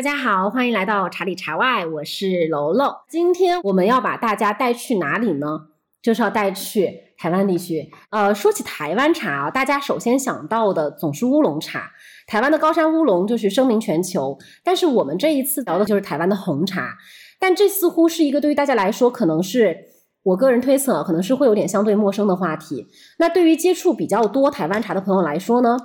大家好，欢迎来到茶里茶外，我是楼楼。今天我们要把大家带去哪里呢？就是要带去台湾地区。呃，说起台湾茶啊，大家首先想到的总是乌龙茶。台湾的高山乌龙就是声名全球，但是我们这一次聊的就是台湾的红茶。但这似乎是一个对于大家来说，可能是我个人推测，可能是会有点相对陌生的话题。那对于接触比较多台湾茶的朋友来说呢？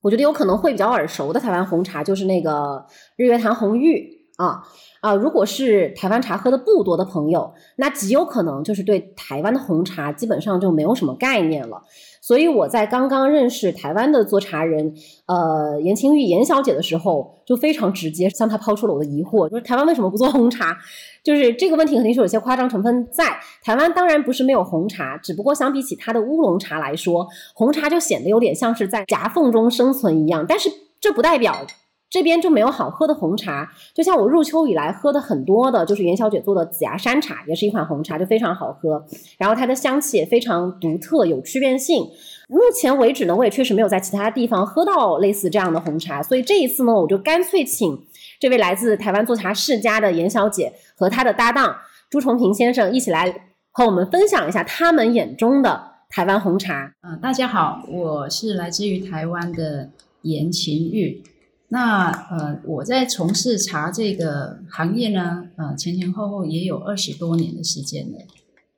我觉得有可能会比较耳熟的台湾红茶就是那个日月潭红玉啊啊！如果是台湾茶喝的不多的朋友，那极有可能就是对台湾的红茶基本上就没有什么概念了。所以我在刚刚认识台湾的做茶人，呃，严清玉严小姐的时候，就非常直接向她抛出了我的疑惑，就是台湾为什么不做红茶？就是这个问题肯定是有些夸张成分在。台湾当然不是没有红茶，只不过相比起它的乌龙茶来说，红茶就显得有点像是在夹缝中生存一样。但是这不代表。这边就没有好喝的红茶，就像我入秋以来喝的很多的，就是元小姐做的紫芽山茶，也是一款红茶，就非常好喝。然后它的香气也非常独特，有区别性。目前为止呢，我也确实没有在其他地方喝到类似这样的红茶，所以这一次呢，我就干脆请这位来自台湾做茶世家的严小姐和她的搭档朱崇平先生一起来和我们分享一下他们眼中的台湾红茶。嗯，大家好，我是来自于台湾的严晴玉。那呃，我在从事茶这个行业呢，呃，前前后后也有二十多年的时间了。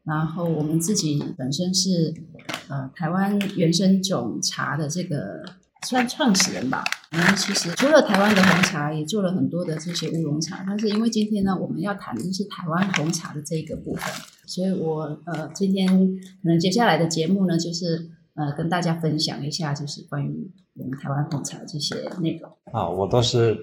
然后我们自己本身是呃台湾原生种茶的这个算创始人吧。嗯，其实除了台湾的红茶，也做了很多的这些乌龙茶。但是因为今天呢，我们要谈的是台湾红茶的这个部分，所以我呃今天可能接下来的节目呢，就是呃跟大家分享一下，就是关于。我们台湾红茶这些内容啊，我倒是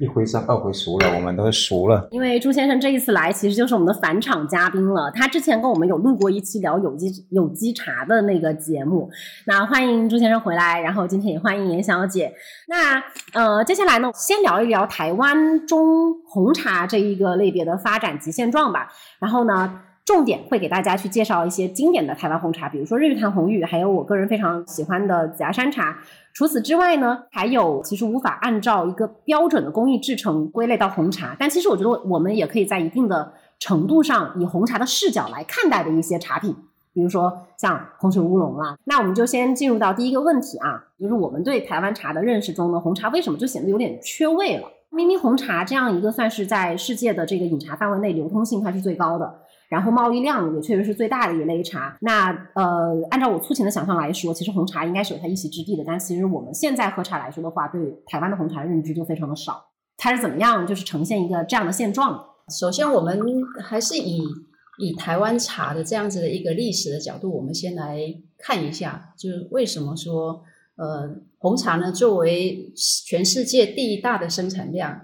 一回生二回熟了，我们都熟了。因为朱先生这一次来，其实就是我们的返场嘉宾了。他之前跟我们有录过一期聊有机有机茶的那个节目。那欢迎朱先生回来，然后今天也欢迎严小姐。那呃，接下来呢，先聊一聊台湾中红茶这一个类别的发展及现状吧。然后呢？重点会给大家去介绍一些经典的台湾红茶，比如说日月潭红玉，还有我个人非常喜欢的紫芽山茶。除此之外呢，还有其实无法按照一个标准的工艺制成归类到红茶，但其实我觉得我们也可以在一定的程度上以红茶的视角来看待的一些茶品，比如说像红水乌龙啦。那我们就先进入到第一个问题啊，就是我们对台湾茶的认识中呢，红茶为什么就显得有点缺位了？明明红茶这样一个算是在世界的这个饮茶范围内流通性它是最高的。然后贸易量也确实是最大的一类茶。那呃，按照我粗浅的想象来说，其实红茶应该是有它一席之地的。但其实我们现在喝茶来说的话，对台湾的红茶认知就非常的少。它是怎么样，就是呈现一个这样的现状？首先，我们还是以以台湾茶的这样子的一个历史的角度，我们先来看一下，就是为什么说呃红茶呢，作为全世界第一大的生产量。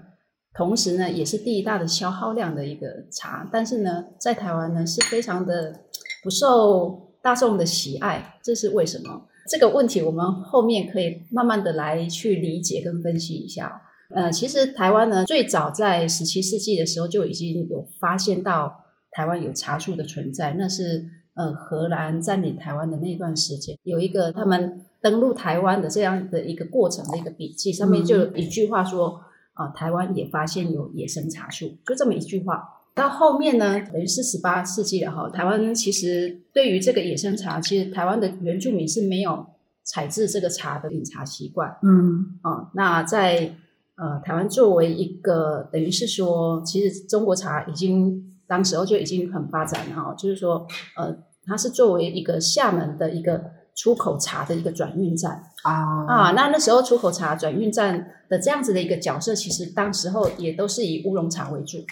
同时呢，也是第一大的消耗量的一个茶，但是呢，在台湾呢是非常的不受大众的喜爱，这是为什么？这个问题我们后面可以慢慢的来去理解跟分析一下。呃，其实台湾呢，最早在十七世纪的时候就已经有发现到台湾有茶树的存在，那是呃荷兰占领台湾的那段时间，有一个他们登陆台湾的这样的一个过程的一个笔记，上面就有一句话说。啊，台湾也发现有野生茶树，就这么一句话。到后面呢，等于是十八世纪了哈。台湾其实对于这个野生茶，其实台湾的原住民是没有采制这个茶的饮茶习惯。嗯，啊，那在呃台湾作为一个等于是说，其实中国茶已经当时候就已经很发展了哈。就是说，呃，它是作为一个厦门的一个。出口茶的一个转运站。啊。啊，那那时候出口茶转运站的这样子的一个角色，其实当时候也都是以乌龙茶为主，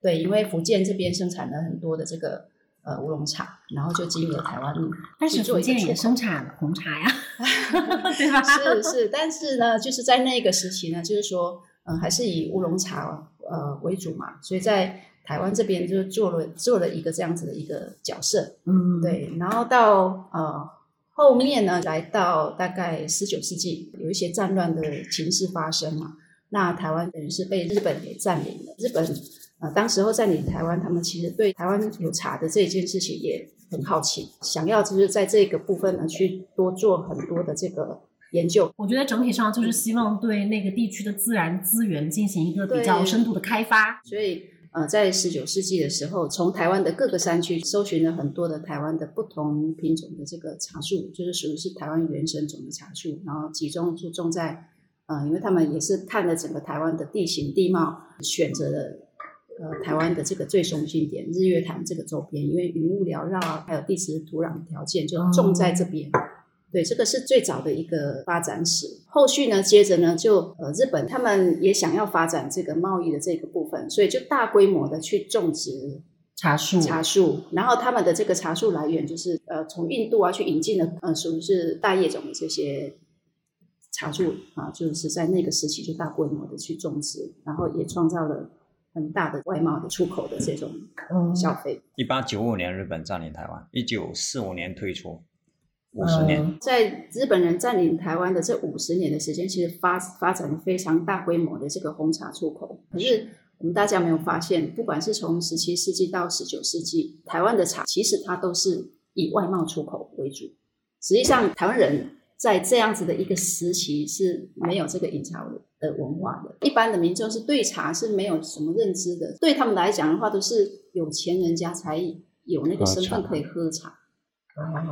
对，因为福建这边生产了很多的这个呃乌龙茶，然后就经由台湾，但是福建也生产红茶呀，对吧？是是，但是呢，就是在那个时期呢，就是说，嗯，还是以乌龙茶呃为主嘛，所以在台湾这边就做了做了一个这样子的一个角色，嗯，对，然后到呃。后面呢，来到大概十九世纪，有一些战乱的情势发生嘛，那台湾等于是被日本给占领了。日本呃，当时候占领台湾，他们其实对台湾有茶的这件事情也很好奇，想要就是在这个部分呢去多做很多的这个研究。我觉得整体上就是希望对那个地区的自然资源进行一个比较深度的开发。所以，呃，在十九世纪的时候，从台湾的各个山区搜寻了很多的台湾的不同品种的这个茶树，就是属于是台湾原生种的茶树，然后集中就种在，呃，因为他们也是看了整个台湾的地形地貌，选择了。呃，台湾的这个最中心点日月潭这个周边，因为云雾缭绕啊，还有地质土壤条件，就种在这边。对，这个是最早的一个发展史。后续呢，接着呢，就呃，日本他们也想要发展这个贸易的这个部分，所以就大规模的去种植茶树，茶树。然后他们的这个茶树来源就是呃，从印度啊去引进的呃，属于是大叶种的这些茶树啊，就是在那个时期就大规模的去种植，然后也创造了很大的外贸的出口的这种嗯消费。一八九五年日本占领台湾，一九四五年退出，五十年。嗯在日本人占领台湾的这五十年的时间，其实发发展了非常大规模的这个红茶出口。可是我们大家没有发现，不管是从十七世纪到十九世纪，台湾的茶其实它都是以外贸出口为主。实际上，台湾人在这样子的一个时期是没有这个饮茶的文化的。一般的民众是对茶是没有什么认知的，对他们来讲的话，都是有钱人家才有那个身份可以喝茶。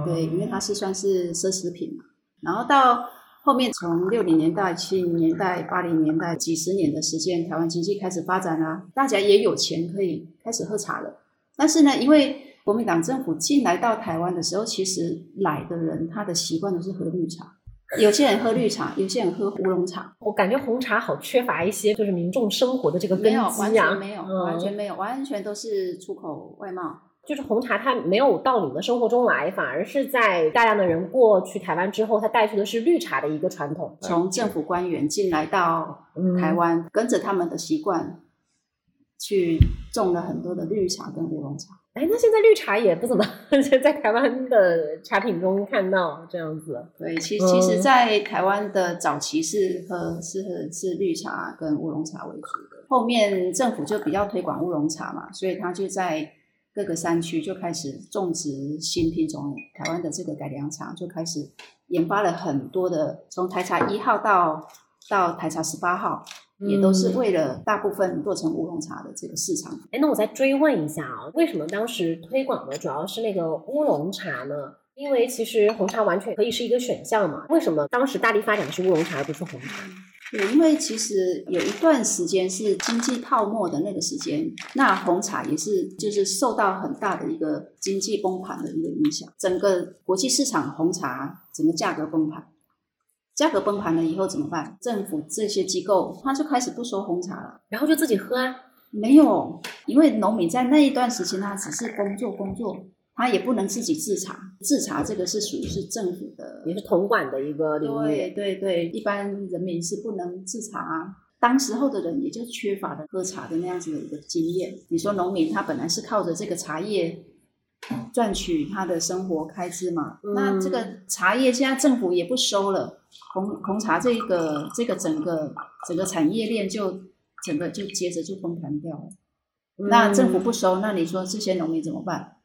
对，因为它是算是奢侈品嘛。然后到后面，从六零年代、七零年代、八零年代几十年的时间，台湾经济开始发展啦、大家也有钱可以开始喝茶了。但是呢，因为国民党政府进来到台湾的时候，其实来的人他的习惯都是喝绿茶，有些人喝绿茶，有些人喝乌龙茶，我感觉红茶好缺乏一些就是民众生活的这个根没有完全没有，嗯完全没有，完全都是出口外贸。就是红茶它没有到你们的生活中来，反而是在大量的人过去台湾之后，它带去的是绿茶的一个传统。从政府官员进来到嗯台湾，跟着他们的习惯去种了很多的绿茶跟乌龙茶。哎，那现在绿茶也不怎么 在台湾的茶品中看到这样子。对，其嗯其实，在台湾的早期是喝是喝是绿茶跟乌龙茶为主的，后面政府就比较推广乌龙茶嘛，所以他就在各个山区就开始种植新品种台湾的这个改良茶，就开始研发了很多的，从台茶一号到到台茶十八号，也都是嗯为了大部分做成乌龙茶的这个市场。哎，那我再追问一下啊，为什么当时推广的主要是那个乌龙茶呢？因为其实红茶完全可以是一个选项嘛。为什么当时大力发展的是乌龙茶而不是红茶？对，因为其实有一段时间是经济泡沫的那个时间，那红茶也是就是受到很大的一个经济崩盘的一个影响，整个国际市场红茶整个价格崩盘，价格崩盘了以后怎么办？政府这些机构他就开始不收红茶了。然后就自己喝啊。没有，因为农民在那一段时间他只是工作工作，他也不能自己自查，自查这个是属于是政府的也是统管的一个领域。对对对，一般人民是不能自查、啊。当时候的人也就缺乏了喝茶的那样子的一个经验。你说农民他本来是靠着这个茶叶赚取他的生活开支嘛，嗯那这个茶叶现在政府也不收了，红红茶这个这个整个整个产业链就整个就接着就崩盘掉了。那政府不收，那你说这些农民怎么办？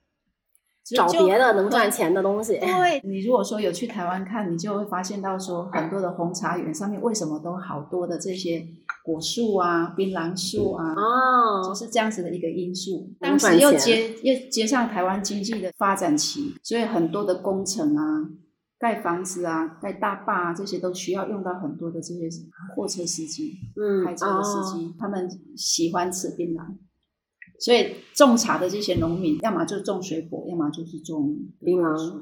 就找别的能赚钱的东西。对你如果说有去台湾看，你就会发现到说很多的红茶园上面为什么都好多的这些果树啊、槟榔树啊，哦就哦，是这样子的一个因素。能当时又接又接上台湾经济的发展期，所以很多的工程啊、盖房子啊、盖大坝啊，这些都需要用到很多的这些货车司机、嗯，开车的司哦机，他们喜欢吃槟榔。所以种茶的这些农民，要么就种水果，要么就是种槟榔。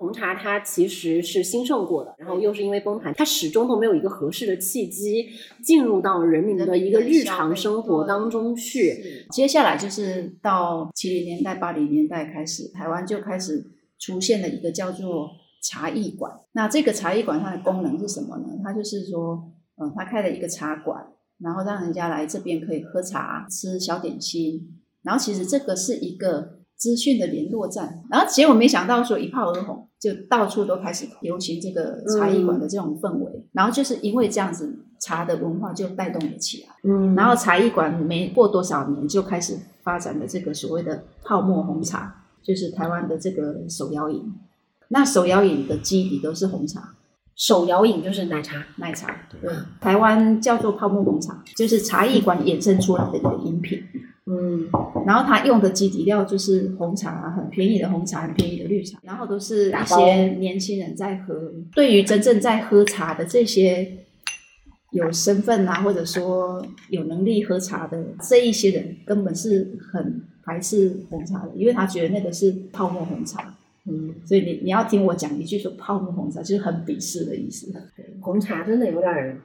红茶它其实是兴盛过的，然后又是因为崩盘，它始终都没有一个合适的契机进入到人民的一个日常生活当中去。接下来就是到七零年代、八零年代开始，台湾就开始出现了一个叫做茶艺馆。那这个茶艺馆它的功能是什么呢？它就是说，呃，它开了一个茶馆，然后让人家来这边可以喝茶、吃小点心。然后其实这个是一个资讯的联络站。然后结果没想到说一炮而红，就到处都开始流行这个茶艺馆的这种氛围。然后就是因为这样子，茶的文化就带动了起来。嗯然后茶艺馆没过多少年就开始发展的这个所谓的泡沫红茶，就是台湾的这个手摇饮。那手摇饮的基底都是红茶，手摇饮就是奶茶，奶茶。对，台湾叫做泡沫红茶，就是茶艺馆衍生出来的一个饮品。嗯，然后它用的基底料就是红茶，很便宜的红茶，很便宜的绿茶，然后都是一些年轻人在喝。对于真正在喝茶的这些有身份啊，或者说有能力喝茶的这一些人，根本是很排斥红茶的，因为他觉得那个是泡沫红茶。嗯，所以你你要听我讲一句说泡沫红茶，就是很鄙视的意思。红茶真的有点儿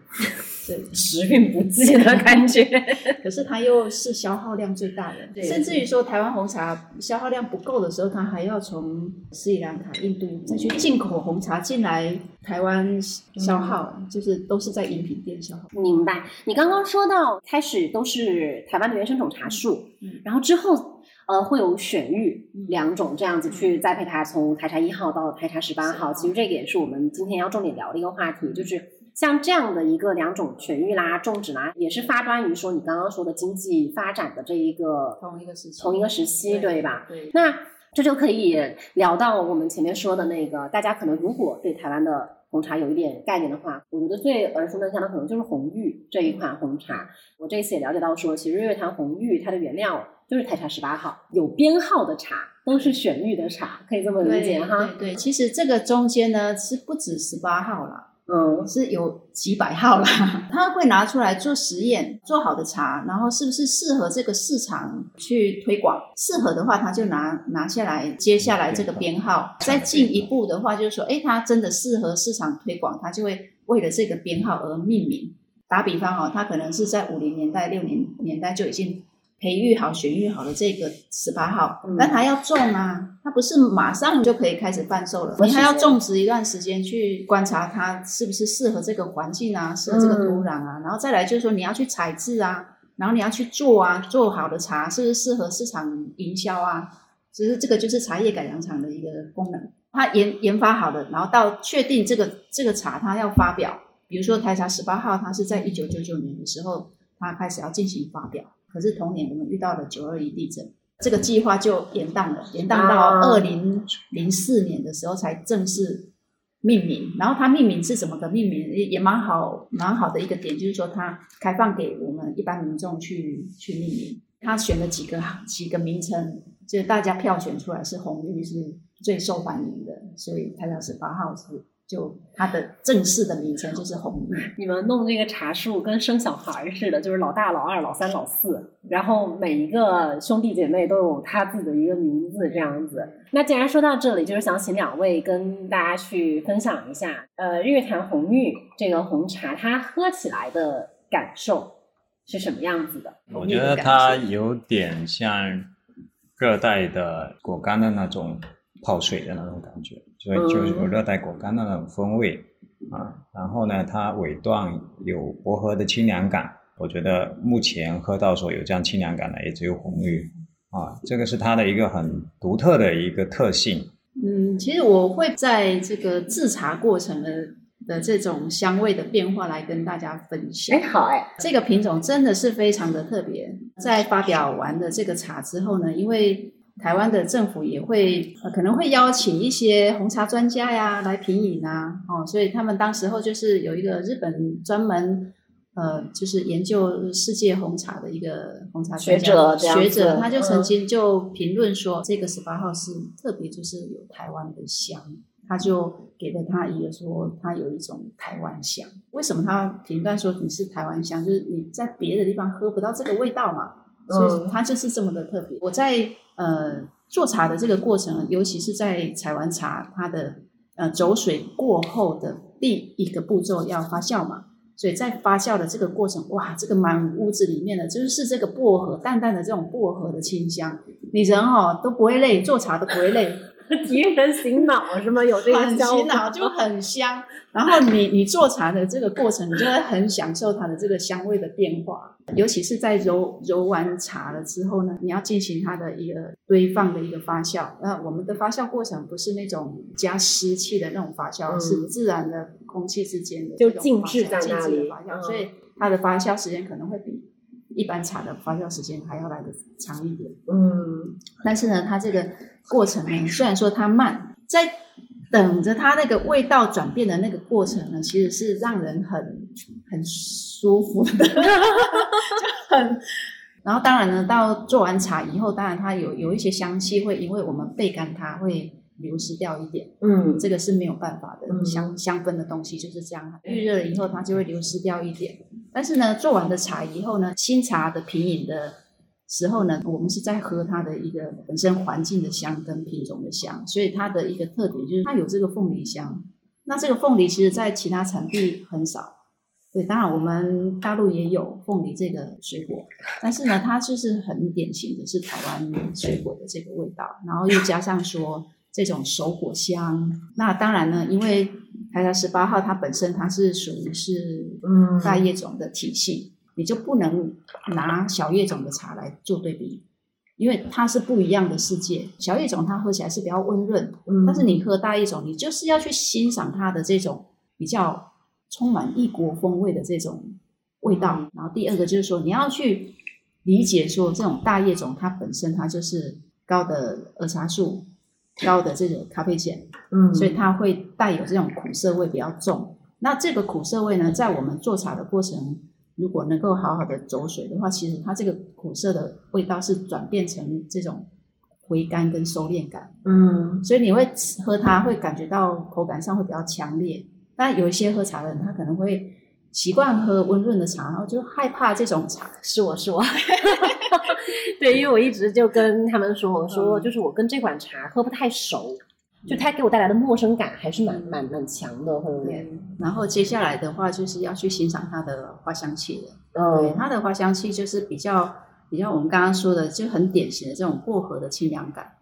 对，时运不济的感觉。可是它又是消耗量最大的，对甚至于说台湾红茶消耗量不够的时候，它还要从斯里兰卡、印度再去进口红茶进来台湾消耗，就是都是在饮品店消耗。明白。你刚刚说到开始都是台湾的原生种茶树，嗯然后之后呃会有选育嗯两种这样子去栽培它，从台茶一号到台茶十八号。其实这个也是我们今天要重点聊的一个话题，就是像这样的一个两种选育啦、种植啦，也是发端于说你刚刚说的经济发展的这一个同一个时期同一个时期，对吧？对，那这就可以聊到我们前面说的那个，大家可能如果对台湾的红茶有一点概念的话，我觉得最耳熟能详的可能就是红玉这一款红茶。我这一次也了解到说，其实日月潭红玉它的原料就是台茶十八号，有编号的茶都是选玉的茶，可以这么理解哈。对对，其实这个中间呢是不止十八号啦，嗯是有几百号啦，他会拿出来做实验，做好的茶，然后是不是适合这个市场去推广？适合的话，他就拿拿下来，接下来这个编号。再进一步的话，就是说，哎，它真的适合市场推广，他就会为了这个编号而命名。打比方哦，他可能是在五零年代、六零年代就已经培育好、选育好的这个十八号嗯，但它要种啊，它不是马上就可以开始贩售了，你还要种植一段时间去观察它是不是适合这个环境啊，适合这个土壤啊，然后再来就是说你要去采制啊，然后你要去做啊，做好的茶是不是适合市场营销啊？其实这个就是茶叶改良厂的一个功能，它研研发好的，然后到确定这个这个茶它要发表，比如说台茶十八号，它是在一九九九年的时候，它开始要进行发表，可是同年我们遇到了九二一地震，这个计划就延宕了，延宕到啊二零零四年的时候才正式命名。然后它命名是怎么个命名，也也蛮好蛮好的一个点，就是说它开放给我们一般民众去去命名。他选了几个几个名称，就是大家票选出来是红绿是最受欢迎的，所以台茶十八号是就它的正式的名称就是红玉。你们弄这个茶树跟生小孩似的，就是老大、老二、老三、老四，然后每一个兄弟姐妹都有他自己的一个名字，这样子。那既然说到这里，就是想请两位跟大家去分享一下，呃，日月潭红玉这个红茶，它喝起来的感受是什么样子的？我觉得它有点像热带的果干的那种泡水的那种感觉，所以就是有热带果干的那种风味啊。然后呢，它尾段有薄荷的清凉感，我觉得目前喝到说有这样清凉感的也只有红玉啊，这个是它的一个很独特的一个特性。嗯，其实我会在这个制茶过程的的这种香味的变化来跟大家分享。哎，好哎，这个品种真的是非常的特别。在发表完的这个茶之后呢，因为台湾的政府也会、呃、可能会邀请一些红茶专家呀来品饮啊，哦，所以他们当时候就是有一个日本专门呃，就是研究世界红茶的一个红茶学者学者，他就曾嗯经就评论说，这个十八号是特别就是有台湾的香。他就给了他一个说，他有一种台湾香。为什么他评断说你是台湾香？就是你在别的地方喝不到这个味道嘛，所以它就是这么的特别。我在呃做茶的这个过程，尤其是在采完茶，它的呃走水过后的第一个步骤要发酵嘛，所以在发酵的这个过程，哇，这个满屋子里面的就是这个薄荷淡淡的这种薄荷的清香，你人哦都不会累，做茶都不会累。提人醒脑是吗？有这个很效果洗脑，就很香。然后你你做茶的这个过程，你就会很享受它的这个香味的变化。尤其是在揉揉完茶了之后呢，你要进行它的一个堆放的一个发酵。那我们的发酵过程不是那种加湿气的那种发酵，嗯是自然的空气之间的就静置在那里置的发酵，嗯所以它的发酵时间可能会比一般茶的发酵时间还要来的长一点。嗯但是呢，它这个过程呢，虽然说它慢，在等着它那个味道转变的那个过程呢，其实是让人很很舒服的，就很。然后当然呢，到做完茶以后，当然它有有一些香气会因为我们焙干它会流失掉一点，嗯这个是没有办法的，嗯香香氛的东西就是这样，预热了以后它就会流失掉一点。但是呢，做完的茶以后呢，新茶的品饮的时候呢，我们是在喝它的一个本身环境的香跟品种的香，所以它的一个特点就是它有这个凤梨香。那这个凤梨其实在其他产地很少，对，当然我们大陆也有凤梨这个水果，但是呢，它就是很典型的是台湾水果的这个味道，然后又加上说这种熟果香。那当然呢，因为台茶十八号它本身它是属于是嗯大叶种的体系，你就不能拿小叶种的茶来做对比，因为它是不一样的世界。小叶种它喝起来是比较温润，嗯但是你喝大叶种，你就是要去欣赏它的这种比较充满异国风味的这种味道。然后第二个就是说，你要去理解说，这种大叶种它本身它就是高的儿茶素、高的这个咖啡碱，嗯所以它会带有这种苦涩味比较重。那这个苦涩味呢，在我们做茶的过程，如果能够好好的走水的话，其实它这个苦涩的味道是转变成这种回甘跟收敛感。嗯所以你会喝它会感觉到口感上会比较强烈。但有一些喝茶的人，他可能会习惯喝温润的茶，然后就害怕这种茶。是我是我，对，因为我一直就跟他们说，我说嗯就是我跟这款茶喝不太熟，就它给我带来的陌生感还是蛮蛮蛮强的，会有点，然后接下来的话就是要去欣赏它的花香气了。对，嗯它的花香气就是比较比较我们刚刚说的，就很典型的这种薄荷的清凉感。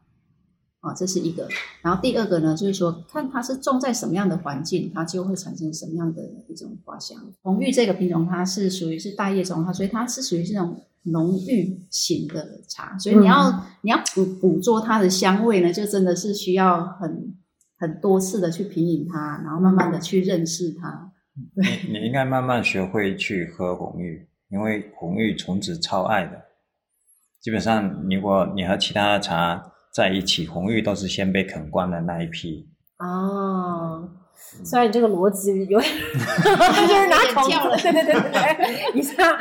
啊，这是一个。然后第二个呢，就是说看它是种在什么样的环境，它就会产生什么样的一种花香。红玉这个品种，它是属于是大叶种，它所以它是属于这种浓郁型的茶，所以你要、你要捕捕捉它的香味呢，就真的是需要很很多次的去品饮它，然后慢慢的去认识它。你你应该慢慢学会去喝红玉，因为红玉虫子超爱的。基本上，如果你和其他的茶在一起，红玉都是先被啃光的那一批。哦。虽然你这个逻辑有点，就是拿虫跳了子，对对对对对，一下，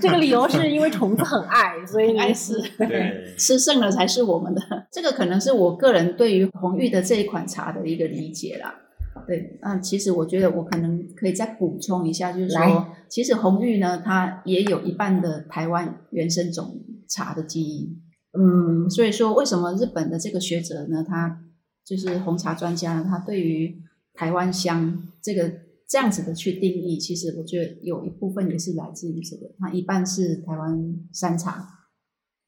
这个理由是因为虫子很爱，所以你爱吃对，吃剩了才是我们的。这个可能是我个人对于红玉的这一款茶的一个理解啦。对，那其实我觉得我可能可以再补充一下，就是说来，其实红玉呢，它也有一半的台湾原生种茶的基因。嗯所以说，为什么日本的这个学者呢，他就是红茶专家呢，他对于台湾香这个这样子的去定义，其实我觉得有一部分也是来自于这个，它一半是台湾山茶，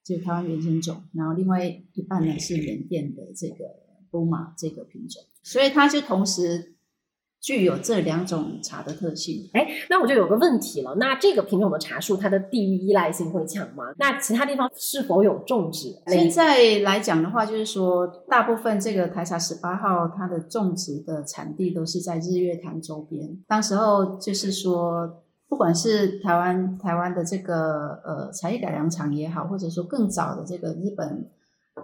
就台湾原生种，然后另外一半呢是缅甸的这个波马这个品种，所以它就同时具有这两种茶的特性。哎，那我就有个问题了，那这个品种的茶树它的地域依赖性会强吗？那其他地方是否有种植？现在来讲的话，就是说，大部分这个台茶十八号它的种植的产地都是在日月潭周边。当时候就是说，不管是台湾台湾的这个呃茶叶改良厂也好，或者说更早的这个日本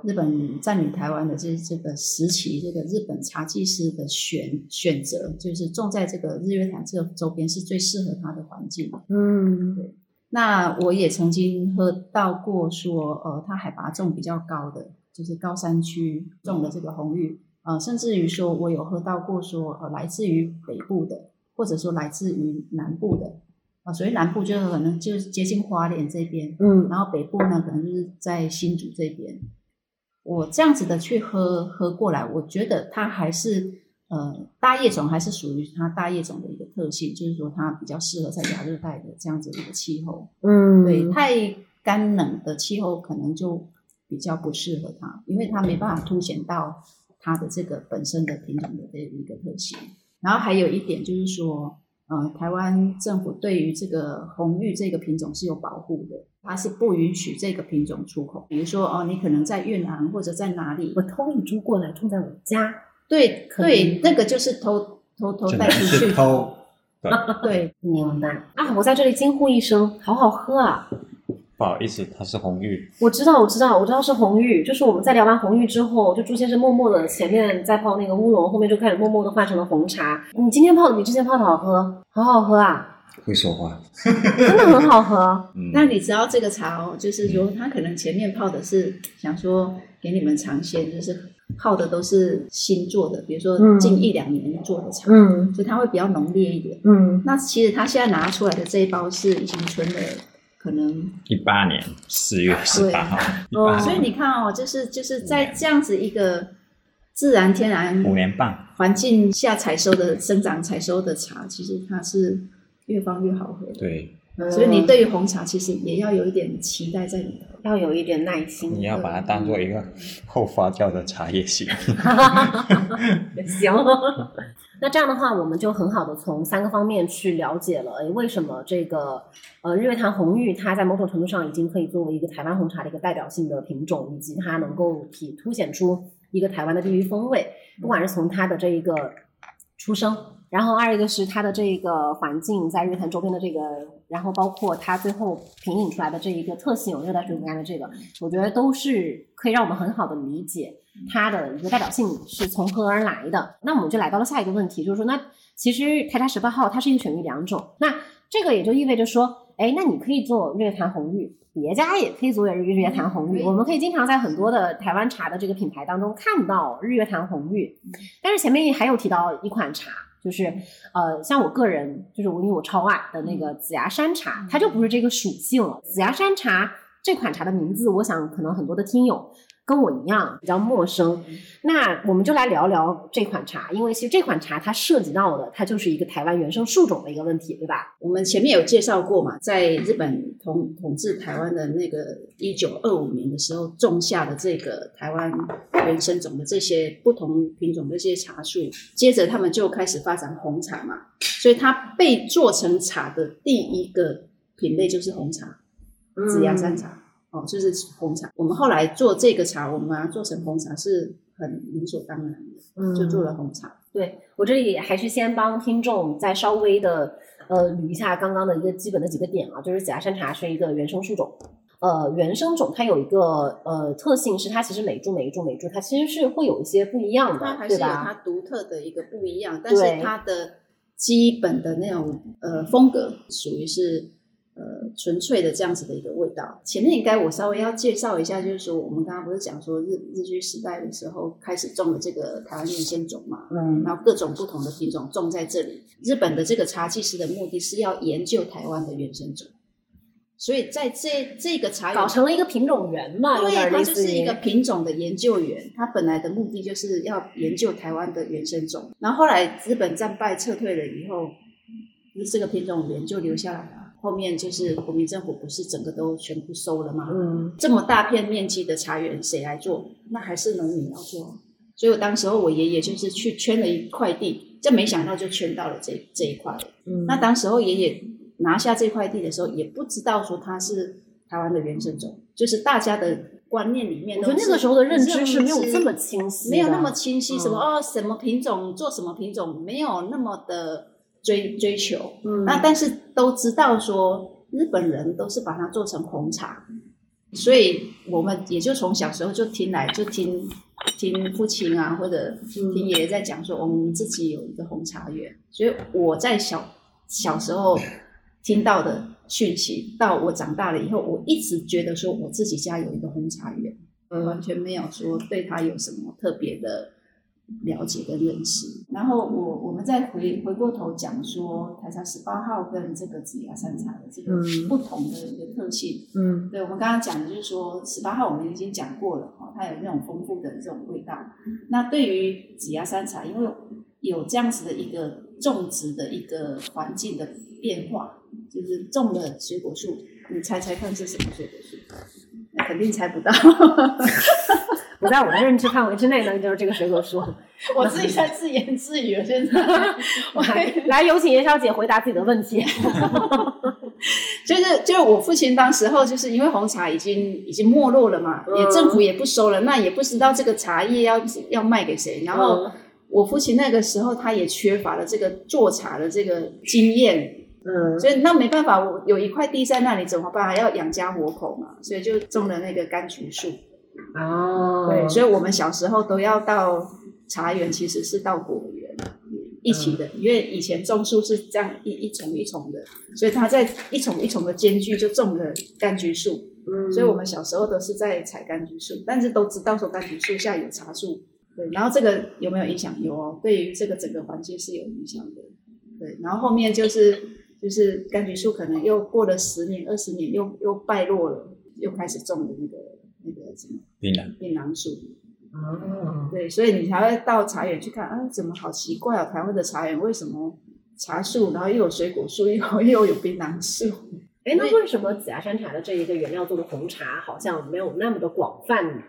日本占领台湾的这这个时期，这个日本茶技师的选选择，就是种在这个日月潭这个周边是最适合它的环境。嗯。对那我也曾经喝到过说，呃，它海拔种比较高的，就是高山区种的这个红玉，呃，甚至于说我有喝到过说，呃，来自于北部的，或者说来自于南部的，啊、所以南部就是可能就是接近花莲这边，嗯。然后北部呢可能就是在新竹这边。我这样子的去喝喝过来，我觉得它还是呃大叶种还是属于它大叶种的一个特性，就是说它比较适合在亚热带的这样子一个气候。嗯，对，太干冷的气候可能就比较不适合它，因为它没办法凸显到它的这个本身的品种的这一个特性。然后还有一点就是说，呃，台湾政府对于这个红玉这个品种是有保护的，它是不允许这个品种出口。比如说，哦，你可能在越南或者在哪里我，偷一株过来种在我家，对对，那个就是偷偷偷带出去，偷，对，对，明白啊！我在这里惊呼一声，好好喝啊！不好意思，它是红玉。我知道，我知道，我知道是红玉。就是我们在聊完红玉之后，就朱先生默默的前面在泡那个乌龙，后面就开始默默的换成了红茶。你今天泡的比之前泡的好喝，好好喝啊！会说话，真的很好喝。嗯，那你知道这个茶哦，就是说他可能前面泡的是想说给你们尝鲜，就是泡的都是新做的，比如说嗯近一两年做的茶，嗯所以它会比较浓烈一点。嗯那其实他现在拿出来的这一包是已经存了可能，一八年四月十八号，哦所以你看哦，就是就是在这样子一个自然天然五年半，环境下采收的生长采收的茶，其实它是越放越好喝的。对，所以你对于红茶其实也要有一点期待在里头。要有一点耐心。你要把它当做一个后发酵的茶叶行。行，那这样的话，我们就很好的从三个方面去了解了，诶，为什么这个呃日月潭红玉它在某种程度上已经可以作为一个台湾红茶的一个代表性的品种，以及它能够体凸显出一个台湾的地域风味，不管是从它的这一个出生。然后二一个是它的这个环境在日月潭周边的这个，然后包括它最后品饮出来的这一个特性，热带水果干的这个，我觉得都是可以让我们很好的理解它的一个代表性是从何而来的。那我们就来到了下一个问题，就是说，那其实台茶十八号它是一个选育两种，那这个也就意味着说，哎，那你可以做日月潭红玉，别家也可以做日月潭红玉。嗯我们可以经常在很多的台湾茶的这个品牌当中看到日月潭红玉，但是前面还有提到一款茶。就是呃，像我个人，就是我因为我超爱的那个紫芽山茶，它就不是这个属性了。紫芽山茶这款茶的名字，我想可能很多的听友跟我一样比较陌生。那我们就来聊聊这款茶，因为其实这款茶它涉及到的，它就是一个台湾原生树种的一个问题，对吧？我们前面有介绍过嘛，在日本统统治台湾的那个一九二五年的时候，种下的这个台湾原生种的这些不同品种的这些茶树，接着他们就开始发展红茶嘛，所以它被做成茶的第一个品类就是红茶，紫芽山茶。哦，就是红茶。我们后来做这个茶，我们把它做成红茶是很理所当然的，嗯就做了红茶。对我这里还是先帮听众再稍微的呃捋一下刚刚的一个基本的几个点啊，就是紫芽山茶是一个原生树种。呃，原生种它有一个呃特性是它其实每株每一株每一株它其实是会有一些不一样的，它还是有对吧？它独特的一个不一样，但是它的基本的那种呃风格属于是呃纯粹的这样子的一个味道。前面应该我稍微要介绍一下，就是说我们刚刚不是讲说日日据时代的时候开始种了这个台湾原生种嘛，嗯然后各种不同的品种种在这里。日本的这个茶技师的目的是要研究台湾的原生种，所以在这这个茶搞成了一个品种园嘛，有对，点他就是一个品种的研究员，他本来的目的就是要研究台湾的原生种，然后后来日本战败撤退了以后，这个品种园就留下来了。后面就是国民政府不是整个都全部收了吗？嗯这么大片面积的茶园谁来做？那还是农民要做。所以我当时候我爷爷就是去圈了一块地，这没想到就圈到了这这一块。嗯那当时候爷爷拿下这块地的时候，也不知道说它是台湾的原生种，就是大家的观念里面都是，我觉得那个时候的认知是没有这么清晰，没有那么清晰，什么、嗯哦什么品种做什么品种，没有那么的追追求。嗯。那但是都知道说日本人都是把它做成红茶，所以我们也就从小时候就听来就听听父亲啊或者听爷爷在讲说，我们自己有一个红茶园，所以我在小小时候听到的讯息，到我长大了以后，我一直觉得说我自己家有一个红茶园，呃完全没有说对它有什么特别的了解跟认识。然后我我们再回回过头讲说，台茶十八号跟这个紫芽山茶的这个嗯不同的一个特性。嗯对，我们刚刚讲的就是说，十八号我们已经讲过了哈，它有那种丰富的这种味道。那对于紫芽山茶，因为有这样子的一个种植的一个环境的变化，就是种了水果树，你猜猜看是什么水果树？那肯定猜不到。不在我的认知范围之内呢，就是这个水果树。我自己在自言自语了，现在。我来，有请严小姐回答自己的问题。就是就是我父亲当时候就是因为红茶已经已经没落了嘛，嗯也政府也不收了，那也不知道这个茶叶要要卖给谁。然后嗯我父亲那个时候他也缺乏了这个做茶的这个经验，嗯，所以那没办法，我有一块地在那里怎么办？要养家活口嘛，所以就种了那个柑橘树。哦，对，所以我们小时候都要到茶园，其实是到果园一起的，因为以前种树是这样一一丛一丛的，所以它在一丛一丛的间距就种了柑橘树。嗯，所以我们小时候都是在采柑橘树，但是都知道说柑橘树下有茶树。对，然后这个有没有影响？有哦，对于这个整个环境是有影响的。对，然后后面就是就是柑橘树可能又过了十年、二十年，又又败落了，又开始种的那个那个什么槟榔，槟榔树。哦，对，所以你才会到茶园去看啊，怎么好奇怪啊？台湾的茶园为什么茶树，然后又有水果树，又 又有槟榔树？哎，那为什么紫芽山茶的这一个原料做的红茶好像没有那么的广泛呢？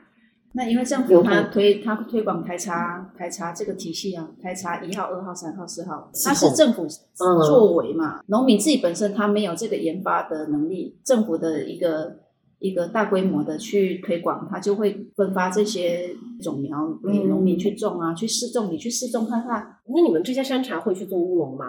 那因为政府它推它推广台茶台茶这个体系啊，台茶一号、二号、三号、四号，它是政府作为嘛，农民自己本身他没有这个研发的能力，政府的一个一个大规模的去推广，它就会分发这些种苗给农民去种啊，去试种，你去试种看看。那你们这些山茶会去做乌龙吗？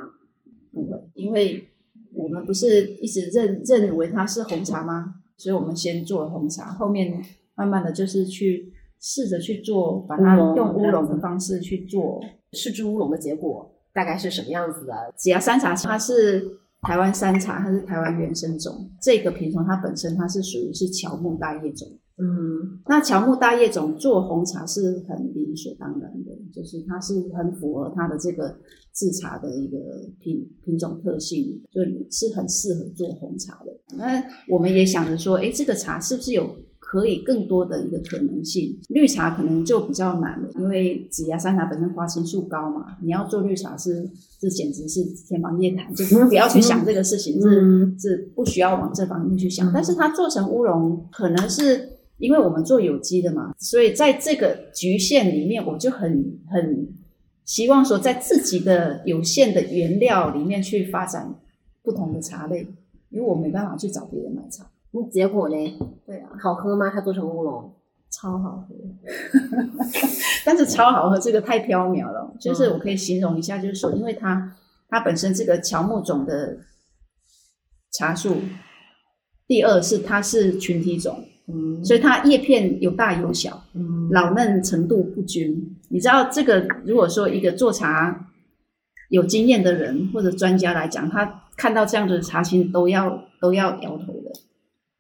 不会，因为我们不是一直认认为它是红茶吗？所以我们先做了红茶，后面慢慢的就是去试着去做，把它用乌龙的方式去做。试制乌龙的结果大概是什么样子的？只要山茶它是台湾山茶，它是台湾原生种。这个品种它本身它是属于是乔木大叶种。嗯，那乔木大叶种做红茶是很理所当然的，就是它是很符合它的这个制茶的一个品品种特性，就是很适合做红茶的。那我们也想着说，哎，这个茶是不是有可以更多的一个可能性？绿茶可能就比较难了，因为紫芽山茶本身花青素高嘛，你要做绿茶是这简直是天方夜谭，就是不要去想这个事情，是是不需要往这方面去想。但是它做成乌龙，可能是。因为我们做有机的嘛，所以在这个局限里面，我就很很希望说，在自己的有限的原料里面去发展不同的茶类，因为我没办法去找别人买茶。那结果呢？对啊，好喝吗？它做成乌龙，超好喝。但是超好喝这个太缥缈了，就是我可以形容一下，就是说，因为它它本身这个乔木种的茶树，第二是它是群体种。嗯，所以它叶片有大有小，嗯，老嫩程度不均。你知道这个，如果说一个做茶有经验的人或者专家来讲，他看到这样子的茶青都要都要摇头的，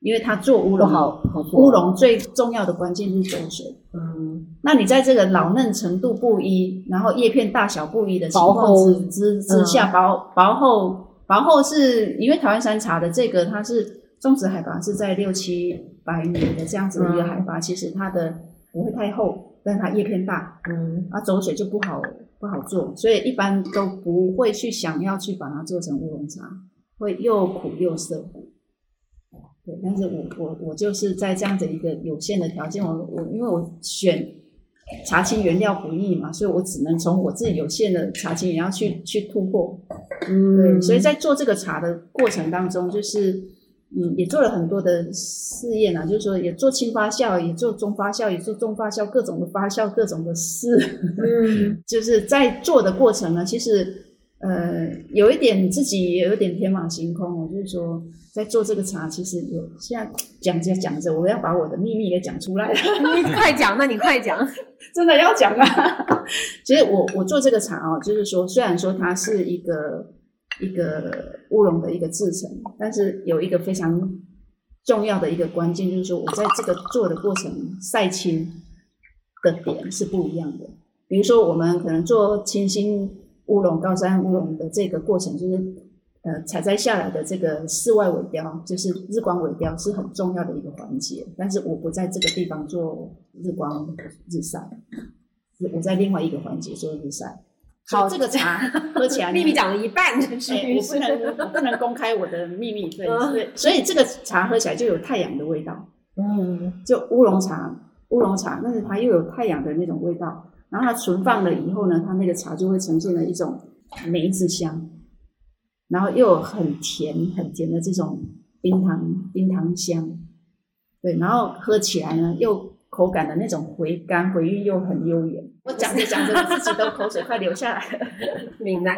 因为它做乌龙好，乌龙最重要的关键是走水。嗯，那你在这个老嫩程度不一，然后叶片大小不一的情况之之之下，薄薄厚薄厚是因为台湾山茶的这个它是种植海拔是在六七。百米的这样子的一个海拔，其实它的不会太厚，但是它叶片大，嗯，啊走水就不好不好做，所以一般都不会去想要去把它做成乌龙茶，会又苦又涩。对，但是我我我就是在这样的一个有限的条件，我我因为我选茶青原料不易嘛，所以我只能从我自己有限的茶青原料去去突破。嗯，对，所以在做这个茶的过程当中，就是。嗯，也做了很多的试验啊，就是说也做轻发酵，也做中发酵，也做重发酵，各种的发酵，各种的试。嗯，就是在做的过程呢，其实呃有一点自己也有点天马行空我，就是说在做这个茶，其实有现在讲着讲着，我要把我的秘密给讲出来了。你快讲，那你快讲，真的要讲啊！其实我我做这个茶哦，就是说虽然说它是一个。一个乌龙的一个制成，但是有一个非常重要的一个关键，就是说我在这个做的过程晒青的点是不一样的。比如说，我们可能做清新乌龙、高山乌龙的这个过程，就是呃采摘下来的这个室外尾雕，就是日光尾雕是很重要的一个环节。但是我不在这个地方做日光日晒，我在另外一个环节做日晒。好，这个茶 喝起来，秘密讲了一半，我不能，我不能公开我的秘密，对对，所以这个茶喝起来就有太阳的味道，嗯，就乌龙茶，乌龙茶，但是它又有太阳的那种味道，然后它存放了以后呢，它那个茶就会呈现了一种梅子香，然后又很甜很甜的这种冰糖冰糖香，对，然后喝起来呢又。口感的那种回甘，回韵又很悠远。我讲着讲着，我自己都口水快流下来了。明白。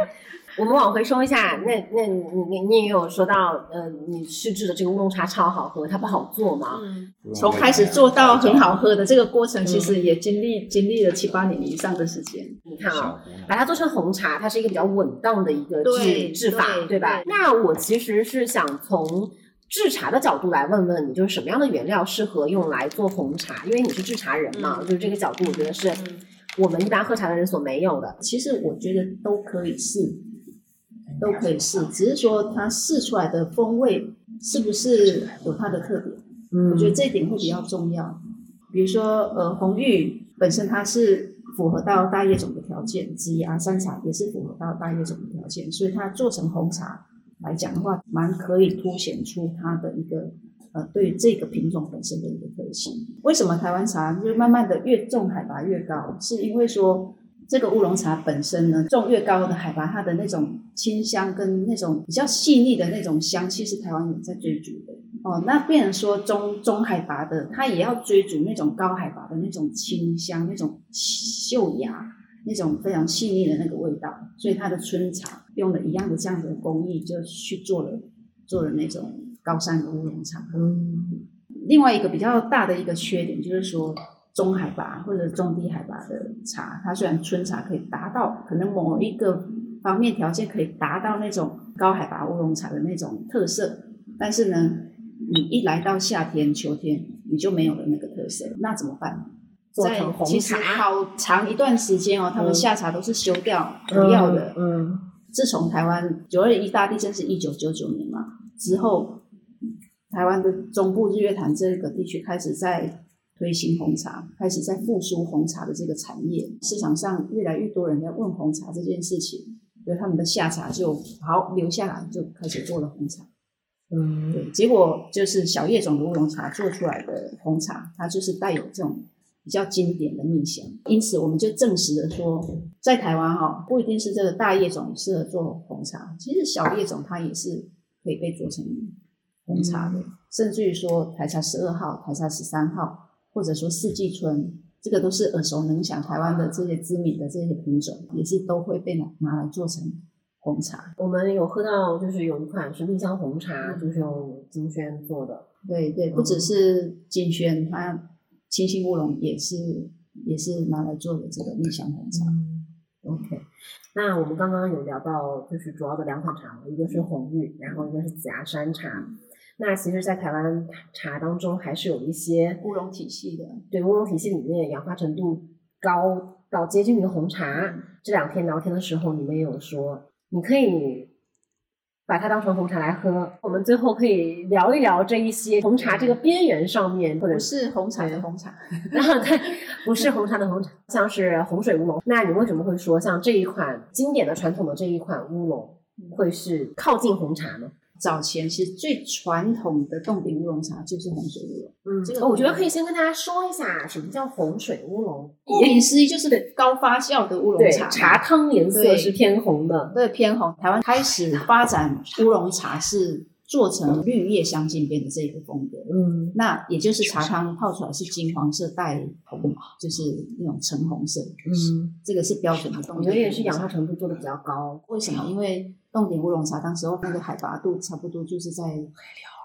我们往回收一下，那那你你你也有说到，呃，你试制的这个乌龙茶超好喝，它不好做嘛？嗯，从开始做到很好喝的这个过程，其实也经历经历了七八年以上的时间。你看啊，把它做成红茶，它是一个比较稳当的一个制制法，对吧？那我其实是想从制茶的角度来问问你，就是什么样的原料适合用来做红茶？因为你是制茶人嘛，就是这个角度，我觉得是我们一般喝茶的人所没有的。其实我觉得都可以试。都可以试，只是说它试出来的风味是不是有它的特点？嗯，我觉得这一点会比较重要。比如说，呃，红玉本身它是符合到大叶种的条件，枝芽山茶也是符合到大叶种的条件，所以它做成红茶来讲的话，蛮可以凸显出它的一个呃对这个品种本身的一个特性。为什么台湾茶就慢慢的越种海拔越高？是因为说。这个乌龙茶本身呢，种越高的海拔，它的那种清香跟那种比较细腻的那种香气，是台湾人在追逐的哦。那变成说中中海拔的，它也要追逐那种高海拔的那种清香、那种秀雅、那种非常细腻的那个味道。所以它的春茶用了一样的这样的工艺，就去做了做了那种高山的乌龙茶。嗯，另外一个比较大的一个缺点就是说。中海拔或者中低海拔的茶，它虽然春茶可以达到可能某一个方面条件可以达到那种高海拔乌龙茶的那种特色，但是呢，你一来到夏天、秋天，你就没有了那个特色，那怎么办？在其实好长一段时间哦，他们夏茶都是休掉不要的。嗯，自从台湾九二一大地震是一九九九年嘛之后，台湾的中部日月潭这个地区开始在。推行红茶，开始在复苏红茶的这个产业，市场上越来越多人在问红茶这件事情，所以他们的下茶就好留下来，就开始做了红茶。嗯，对，结果就是小叶种的乌龙茶做出来的红茶，它就是带有这种比较经典的蜜香，因此我们就证实了说，在台湾哈，不一定是这个大叶种适合做红茶，其实小叶种它也是可以被做成红茶的，甚至于说台茶十二号、台茶十三号。或者说四季春，这个都是耳熟能详，台湾的这些知名的这些品种，也是都会被拿拿来做成红茶。我们有喝到，就是有一款是蜜香红茶，就是用金萱做的。对对，不只是金萱，它清新乌龙也是也是拿来做的这个蜜香红茶。OK，那我们刚刚有聊到，就是主要的两款茶，一个是红玉，然后一个是紫芽山茶。那其实，在台湾茶当中，还是有一些乌龙体系的。对，乌龙体系里面氧化程度高到接近于红茶。这两天聊天的时候，你们也有说，你可以把它当成红茶来喝。我们最后可以聊一聊这一些红茶这个边缘上面，或者是红茶的红茶，然后对，不是红茶的红茶，像是红水乌龙。那你为什么会说，像这一款经典的传统的这一款乌龙，会是靠近红茶呢？早前其实最传统的冻顶乌龙茶就是洪水乌龙。嗯，这个我觉得可以先跟大家说一下，什么叫洪水乌龙？顾名思义就是高发酵的乌龙茶，茶汤颜色是偏红的，对，偏红。台湾开始发展乌龙茶是做成绿叶相近边的这一个风格。嗯，那也就是茶汤泡出来是金黄色带红，就是那种橙红色。嗯，这个是标准的。我觉得也是氧化程度做的比较高。为什么？因为冻顶乌龙茶，当时候那个海拔度差不多就是在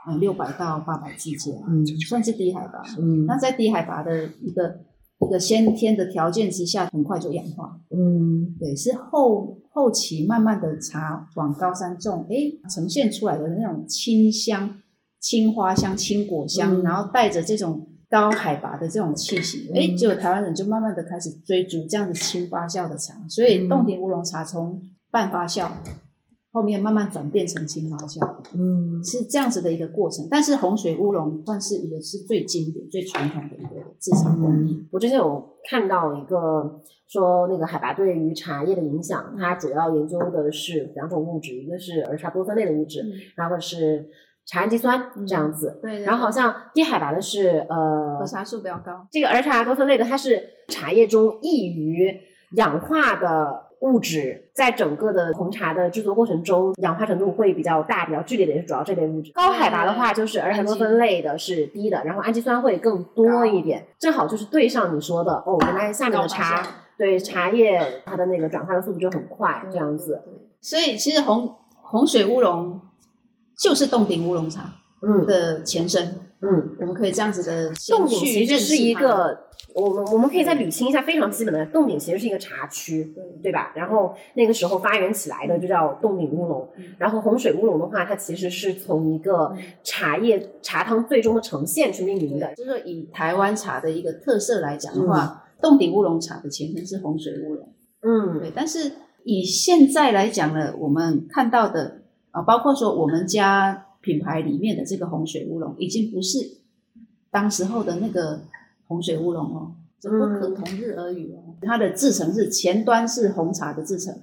呃六百到八百之间，嗯，算是低海拔。嗯，那在低海拔的一个一个先天的条件之下，很快就氧化。嗯，对，是后后期慢慢的茶往高山种，哎，呈现出来的那种清香、青花香、青果香，然后带着这种高海拔的这种气息，哎，就台湾人就慢慢的开始追逐这样的轻发酵的茶，所以洞顶乌龙茶从半发酵。后面慢慢转变成青花椒，嗯，是这样子的一个过程。但是洪水乌龙算是一个是最经典、最传统的一个制茶工艺。我之前有看到一个说那个海拔对于茶叶的影响，它主要研究的是两种物质，一个是儿茶多酚类的物质，然后是茶氨基酸这样子。对。然后好像低海拔的是呃儿茶素比较高。这个儿茶多酚类的，它是茶叶中易于氧化的。物质在整个的红茶的制作过程中，氧化程度会比较大、比较剧烈的，也是主要这类物质。高海拔的话，就是儿茶多酚类的是低的，然后氨基酸会更多一点，正好就是对上你说的哦，原来下面的茶对茶叶它的那个转化的速度就很快，这样子。所以其实红红水乌龙就是洞顶乌龙茶嗯的前身，嗯，我们可以这样子的洞顶其实是一个，我们我们可以再捋清一下非常基本的，洞顶其实是一个茶区，对。吧？然后那个时候发源起来的就叫洞顶乌龙，嗯。然后洪水乌龙的话，它其实是从一个茶叶茶汤最终的呈现去命名的，。就是说以台湾茶的一个特色来讲的嗯。话，洞顶乌龙茶的前身是洪水乌龙。嗯。对，但是以现在来讲呢，我们看到的啊，包括说我们家品牌里面的这个红水乌龙，已经不是当时候的那个红水乌龙哦，这不可同日而语哦。它的制成是前端是红茶的制成，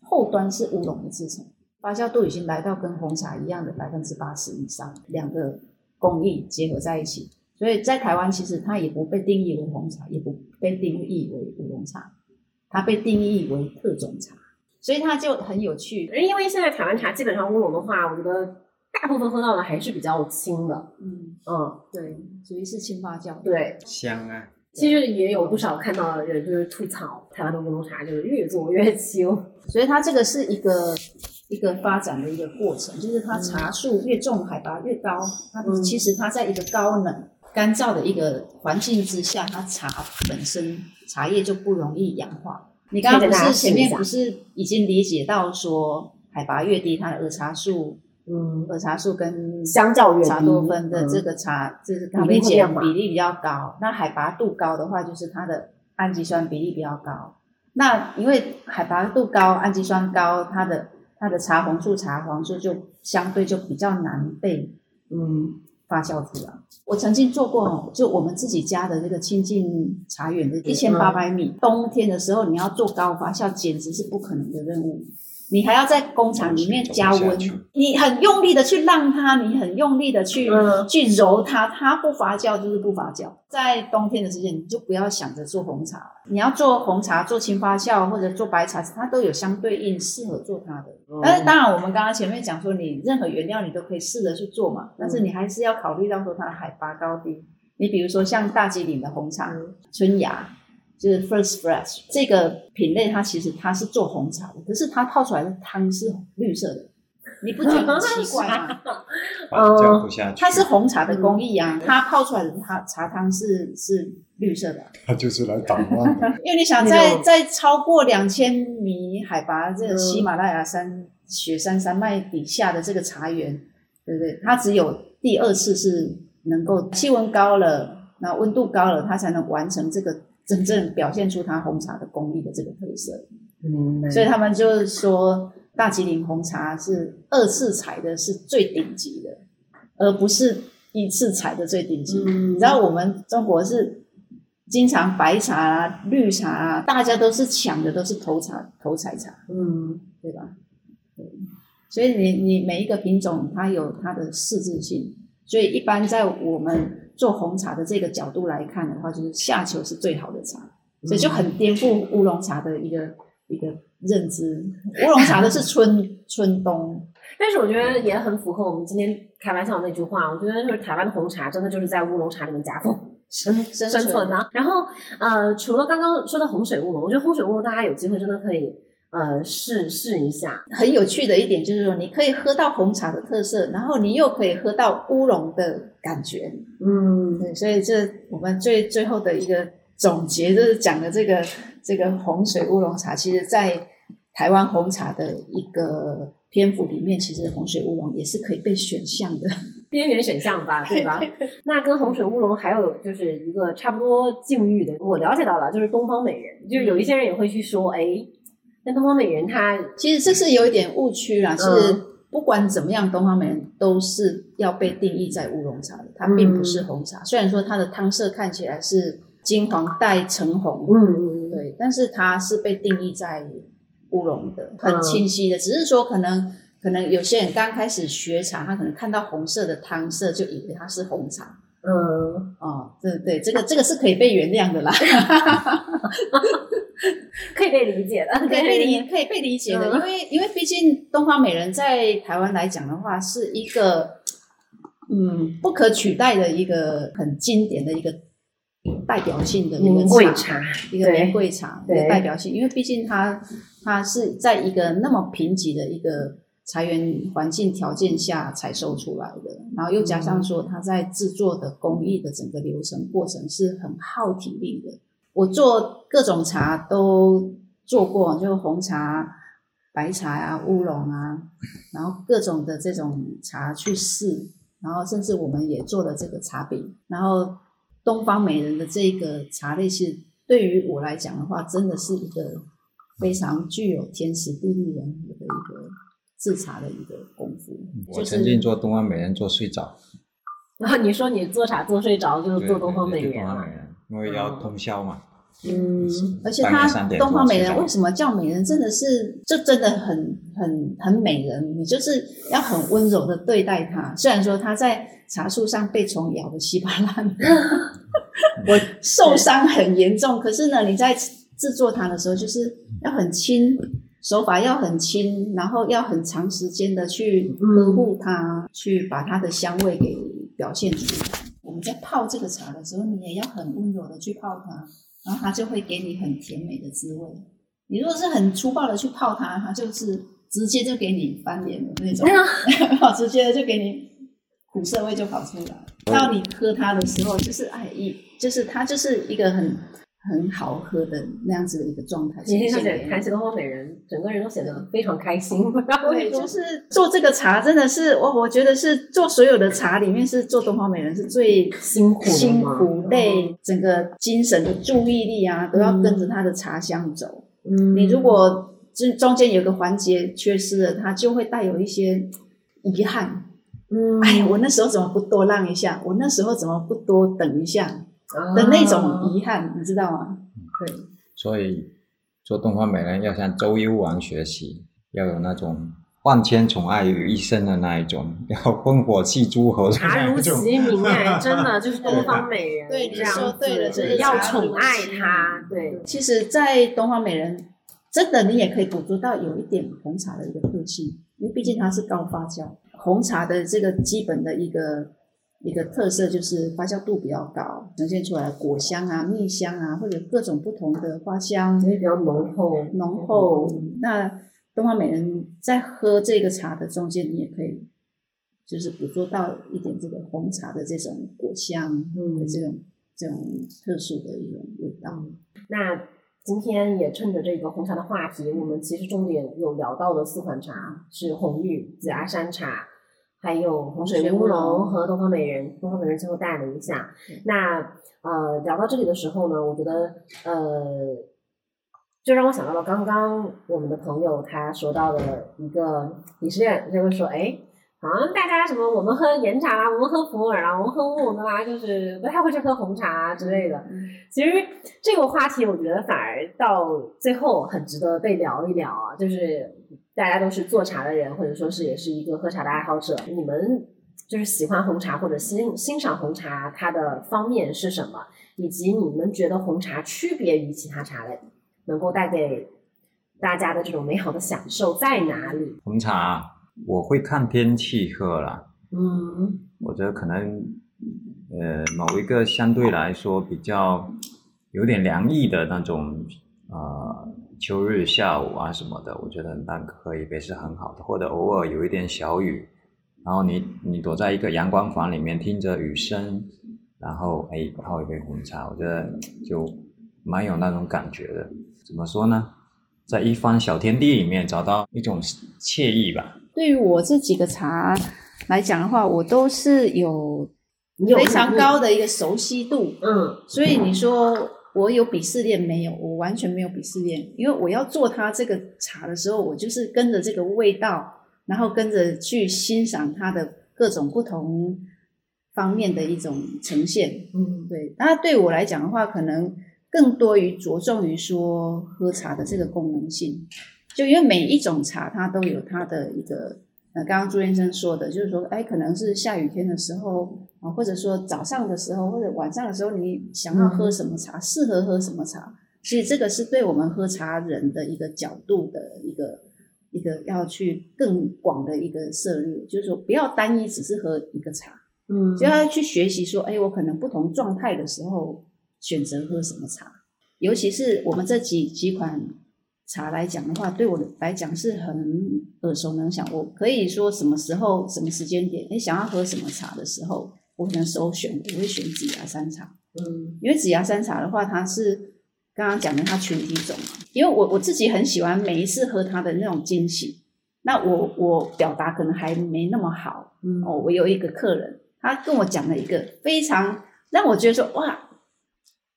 后端是乌龙的制成，发酵度已经来到跟红茶一样的百分之八十以上，两个工艺结合在一起。所以在台湾，其实它也不被定义为红茶，也不被定义为乌龙茶，它被定义为特种茶，所以它就很有趣。因为现在台湾茶基本上乌龙的话，我觉得大部分喝到的还是比较轻的，嗯，嗯，对，属于是轻发酵。对。香啊，其实也有不少看到的人就是吐槽台湾的乌龙茶就是越做越轻，所以它这个是一个一个发展的一个过程，就是它茶树越重，海拔越高，它嗯。其实它在一个高冷、干燥的一个环境之下，它茶本身茶叶就不容易氧化。你刚刚不是前面不是已经理解到说，海拔越低，它的儿茶素、嗯，儿茶树跟茶多酚的这嗯个茶，这是比咖啡碱比例比较高。那海拔度高的话，就是它的氨基酸比例比较高。那因为海拔度高，氨基酸高，它的它的茶红素、茶黄素就相对就比较难被嗯发酵出来。我曾经做过，就我们自己家的这个亲近茶园的一千八百米，冬天的时候你要做高发酵，简直是不可能的任务。你还要在工厂里面加温，你很用力的去让它，你很用力的去、嗯。去揉它，它不发酵就是不发酵。在冬天的时间，你就不要想着做红茶，你要做红茶、做轻发酵或者做白茶，它都有相对应适合做它的。但是当然，我们刚刚前面讲说，你任何原料你都可以试着去做嘛，但是你还是要考虑到说它的海拔高低。你比如说像大吉岭的红茶，嗯。春芽就是 First Fresh 这个品类，它其实它是做红茶的，可是它泡出来的汤是绿色的，你不觉得很奇怪吗？发酵不下去，它是红茶的工艺啊，它泡出来的它茶汤是是绿色的，它就是来捣乱的。因为你想在在超过两千米海拔这个嗯喜马拉雅山雪山山脉底下的这个茶园，对不对？它只有第二次是能够气温高了，那温度高了，它才能完成这个真正表现出它红茶的工艺的这个特色。嗯，所以他们就是说，大吉岭红茶是二次采的是最顶级的，而不是一次采的最顶级。嗯你知道我们中国是经常白茶啊、绿茶啊，大家都是抢的都是头茶、头采茶，嗯对吧？对，所以你你每一个品种它有它的适制性，所以一般在我们做红茶的这个角度来看的话，就是夏秋是最好的茶。所以就很颠覆乌龙茶的一个一个认知。乌龙茶的是春 春冬，但是我觉得也很符合我们今天开玩笑的那句话。我觉得就是台湾的红茶真的就是在乌龙茶里面夹缝生生生存呢、然后呃，除了刚刚说的红水乌龙，我觉得红水乌龙大家有机会真的可以呃试试一下。很有趣的一点就是说，你可以喝到红茶的特色，然后你又可以喝到乌龙的感觉。嗯对，所以这我们最最后的一个总结就是讲的这个这个红水乌龙茶，其实在台湾红茶的一个篇幅里面，其实红水乌龙也是可以被选项的。边缘选项吧，对吧？那跟红水乌龙还有就是一个差不多境遇的，我了解到了，就是东方美人，就是有一些人也会去说，哎，那东方美人它其实这是有一点误区啦，嗯是不管怎么样，东方美人都是要被定义在乌龙茶的，它并不是红茶。虽然说它的汤色看起来是金黄带橙红，嗯对，但是它是被定义在乌龙的，很清晰的。只是说可能可能有些人刚开始学茶，他可能看到红色的汤色就以为它是红茶。嗯，哦，对对，这个这个是可以被原谅的啦。可以被理解的，可以被理可以被理解的，嗯因为因为毕竟东方美人在台湾来讲的话，是一个嗯不可取代的一个很经典的一个代表性的一个茶，一个对名贵茶，一个代表性，因为毕竟它它是在一个那么贫瘠的一个茶园环境条件下采收出来的，然后又加上说它在制作的工艺的整个流程过程是很耗体力的。我做各种茶都做过，就红茶、白茶啊、乌龙啊，然后各种的这种茶去试，然后甚至我们也做了这个茶饼，然后东方美人的这个茶类是对于我来讲的话，真的是一个非常具有天时地利人和的一个制茶的一个功夫。我曾经做东方美人做睡着，然后你说你做茶做睡着，就是做东方美人啊，东方美人，因为要通宵嘛。嗯，而且它东方美人为什么叫美人？真的是，这真的很很很美人。你就是要很温柔的对待它。虽然说它在茶树上被虫咬的稀巴烂，我受伤很严重，可是呢，你在制作它的时候，就是要很轻，手法要很轻，然后要很长时间的去呵护它，去把它的香味给表现出来。我们在泡这个茶的时候，你也要很温柔的去泡它。然后它就会给你很甜美的滋味。你如果是很粗暴的去泡它，它就是直接就给你翻脸的那种，直接就给你苦涩味就跑出来。到你喝它的时候，就是哎一，就是它就是一个很很好喝的那样子的一个状态。今天呈现给你上谈起东方美人，整个人都显得非常开心。对，就是做这个茶，真的是我我觉得是做所有的茶里面是做东方美人是最辛苦的辛苦累，整个精神的注意力啊，都要跟着它的茶香走。嗯，你如果这中间有个环节缺失了，它就会带有一些遗憾。嗯，哎，我那时候怎么不多让一下？我那时候怎么不多等一下啊的那种遗憾，你知道吗？对。所以做东方美人要向周幽王学习，要有那种万千宠爱于一身的那一种，要烽火戏诸侯的茶如那一种。其名哎，真的就是东方美人，对你说对了子就是要宠爱其它，名对，其实，在东方美人，真的你也可以捕捉到有一点红茶的一个特性，因为毕竟它是高发酵。红茶的这个基本的一个一个特色就是发酵度比较高，呈现出来果香啊、蜜香啊，或者各种不同的花香所以比较浓厚，浓厚。那东方美人在喝这个茶的中间，你也可以就是捕捉到一点这个红茶的这种果香嗯的这种这种特殊的一种味道。那今天也趁着这个红茶的话题，我们其实重点有聊到的四款茶是红玉、紫芽山茶，还有洪水乌龙和东方美人。东方美人最后带了一下。那呃，聊到这里的时候呢，我觉得呃，就让我想到了刚刚我们的朋友他说到的一个鄙视链，就会说，哎。好像大家什么，我们喝岩茶啦，我们喝普洱啦，我们喝乌龙的啦，就是不太会去喝红茶啊之类的。嗯其实这个话题，我觉得反而到最后很值得被聊一聊啊。就是大家都是做茶的人，或者说是也是一个喝茶的爱好者，你们就是喜欢红茶或者欣欣赏红茶，它的方面是什么？以及你们觉得红茶区别于其他茶类，能够带给大家的这种美好的享受在哪里？红茶我会看天气喝啦，嗯我觉得可能呃某一个相对来说比较有点凉意的那种呃秋日下午啊什么的，我觉得那喝一杯是很好的，或者偶尔有一点小雨，然后你你躲在一个阳光房里面听着雨声，然后哎泡一杯红茶，我觉得就蛮有那种感觉的。怎么说呢？在一方小天地里面找到一种惬意吧。对于我这几个茶来讲的话，我都是有非常高的一个熟悉度，嗯所以你说我有鄙视链没有？我完全没有鄙视链，因为我要做它这个茶的时候，我就是跟着这个味道，然后跟着去欣赏它的各种不同方面的一种呈现。嗯对，那对我来讲的话，可能更多于着重于说喝茶的这个功能性，就因为每一种茶它都有它的一个，呃，刚刚朱先生说的，就是说，哎，可能是下雨天的时候啊，或者说早上的时候，或者晚上的时候，你想要喝什么茶，适合喝什么茶，所以这个是对我们喝茶人的一个角度的一个一个要去更广的一个涉猎，就是说不要单一只是喝一个茶，嗯，就要去学习说，哎，我可能不同状态的时候选择喝什么茶，尤其是我们这几几款茶来讲的话，对我来讲是很耳熟能详。我可以说什么时候、什么时间点，哎，想要喝什么茶的时候，我可能首选我会选紫芽山茶。嗯因为紫芽山茶的话，它是刚刚讲的它群体种嘛。因为我我自己很喜欢每一次喝它的那种惊喜。那我我表达可能还没那么好嗯哦。我有一个客人，他跟我讲了一个非常让我觉得说哇，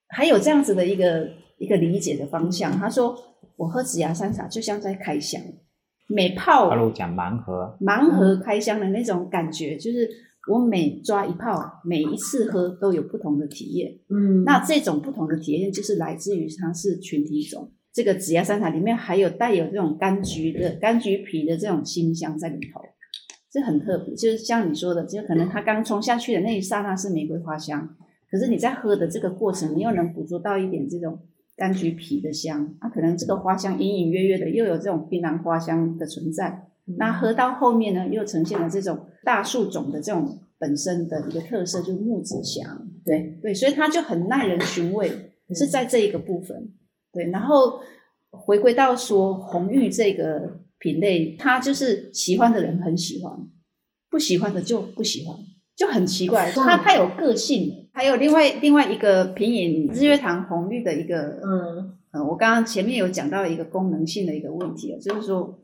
还有这样子的一个一个理解的方向。他说我喝紫芽山茶就像在开箱，每泡大陆讲盲盒，盲盒开箱的那种感觉，就是我每抓一泡，每一次喝都有不同的体验。嗯，那这种不同的体验，就是来自于它是群体种。这个紫芽山茶里面还有带有这种柑橘的柑橘皮的这种清香在里头，这很特别。就是像你说的，就可能它刚冲下去的那一刹那是玫瑰花香，可是你在喝的这个过程，你又能捕捉到一点这种柑橘皮的香，它、可能这个花香隐隐约约的又有这种槟榔花香的存在。那喝到后面呢，又呈现了这种大树种的这种本身的一个特色，就是木质香。对对，所以它就很耐人寻味，是在这一个部分。对，然后回归到说红玉这个品类，它就是喜欢的人很喜欢，不喜欢的就不喜欢，就很奇怪。嗯它它有个性，还有另外另外一个品饮日月潭红绿的一个嗯。呃，我刚刚前面有讲到一个功能性的一个问题，就是说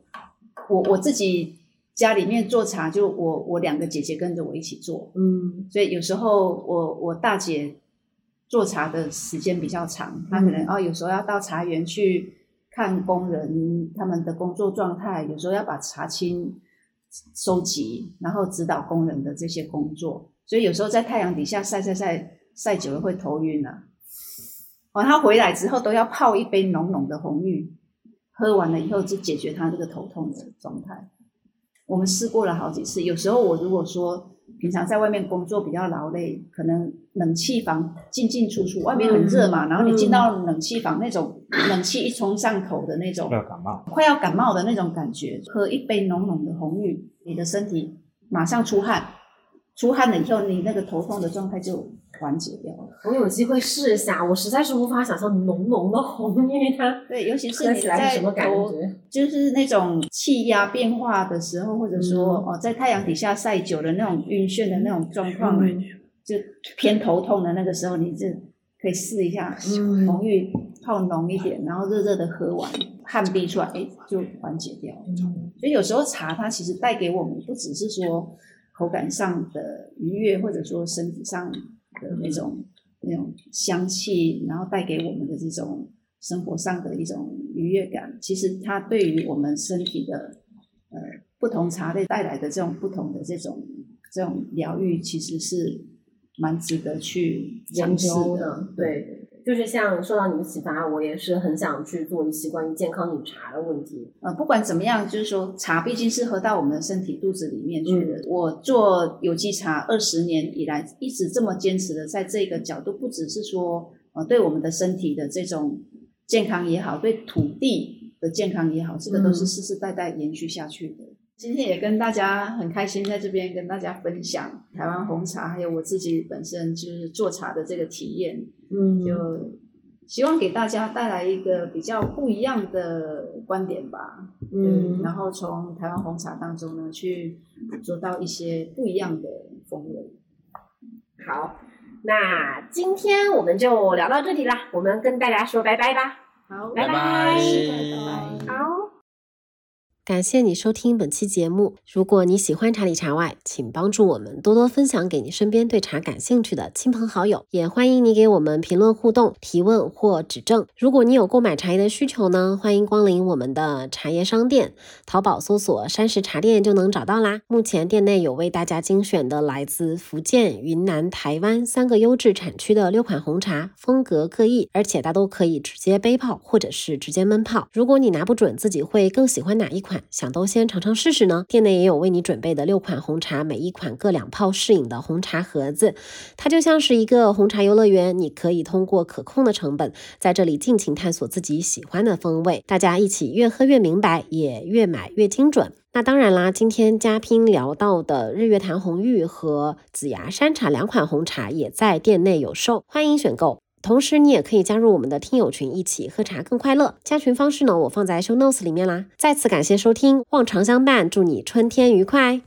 我我自己家里面做茶，就我我两个姐姐跟着我一起做，嗯所以有时候我我大姐做茶的时间比较长，她可能哦有时候要到茶园去看工人他们的工作状态，有时候要把茶青收集，然后指导工人的这些工作，所以有时候在太阳底下晒晒晒晒久了会头晕啊。哦，他回来之后都要泡一杯浓浓的红玉，喝完了以后就解决他这个头痛的状态。我们试过了好几次，有时候我如果说平常在外面工作比较劳累，可能冷气房进进出出，外面很热嘛，然后你进到冷气房那种冷气一冲上头的那种，要感冒。快要感冒的那种感觉，喝一杯浓浓的红玉，你的身体马上出汗，出汗了以后，你那个头痛的状态就缓解掉了。我有机会试一下，我实在是无法想象浓浓的红玉它对，尤其是你在起来是什么感头觉？就是那种气压变化的时候，或者说、嗯哦，在太阳底下晒久了那种晕眩的那种状况，就偏头痛的那个时候，你就可以试一下嗯红玉泡浓一点，然后热热的喝完，汗逼出来，哎，就缓解掉了。嗯所以有时候茶它其实带给我们不只是说口感上的愉悦，或者说身体上的那种那种香气，然后带给我们的这种生活上的一种愉悦感。其实它对于我们身体的呃不同茶类带来的这种不同的这种这种疗愈，其实是蛮值得去研尝试究的。对，就是像受到你的启发，我也是很想去做一些关于健康饮茶的问题。呃，不管怎么样，就是说茶毕竟是喝到我们的身体肚子里面去的。我做有机茶二十年以来，一直这么坚持的，在这个角度，不只是说呃对我们的身体的这种健康也好，对土地的健康也好，这个都是世世代代延续下去的。今天也跟大家很开心，在这边跟大家分享台湾红茶，还有我自己本身就是做茶的这个体验。嗯就希望给大家带来一个比较不一样的观点吧。嗯然后从台湾红茶当中呢，去做到一些不一样的风味。好，那今天我们就聊到这里啦，我们跟大家说拜拜吧。好，拜拜拜拜。好。感谢你收听本期节目。如果你喜欢茶里茶外，请帮助我们多多分享给你身边对茶感兴趣的亲朋好友，也欢迎你给我们评论互动、提问或指正。如果你有购买茶叶的需求呢，欢迎光临我们的茶叶商店，淘宝搜索“山石茶店”就能找到啦。目前店内有为大家精选的来自福建、云南、台湾三个优质产区的六款红茶，风格各异，而且大都可以直接杯泡或者是直接闷泡。如果你拿不准自己会更喜欢哪一款，想都先尝尝试试呢？店内也有为你准备的六款红茶，每一款各两泡适饮的红茶盒子，它就像是一个红茶游乐园，你可以通过可控的成本，在这里尽情探索自己喜欢的风味，大家一起越喝越明白，也越买越精准。那当然啦，今天嘉宾聊到的日月潭红玉和紫芽山茶两款红茶也在店内有售，欢迎选购。同时，你也可以加入我们的听友群，一起喝茶更快乐。加群方式呢，我放在 show notes 里面啦。再次感谢收听，望长相伴，祝你春天愉快。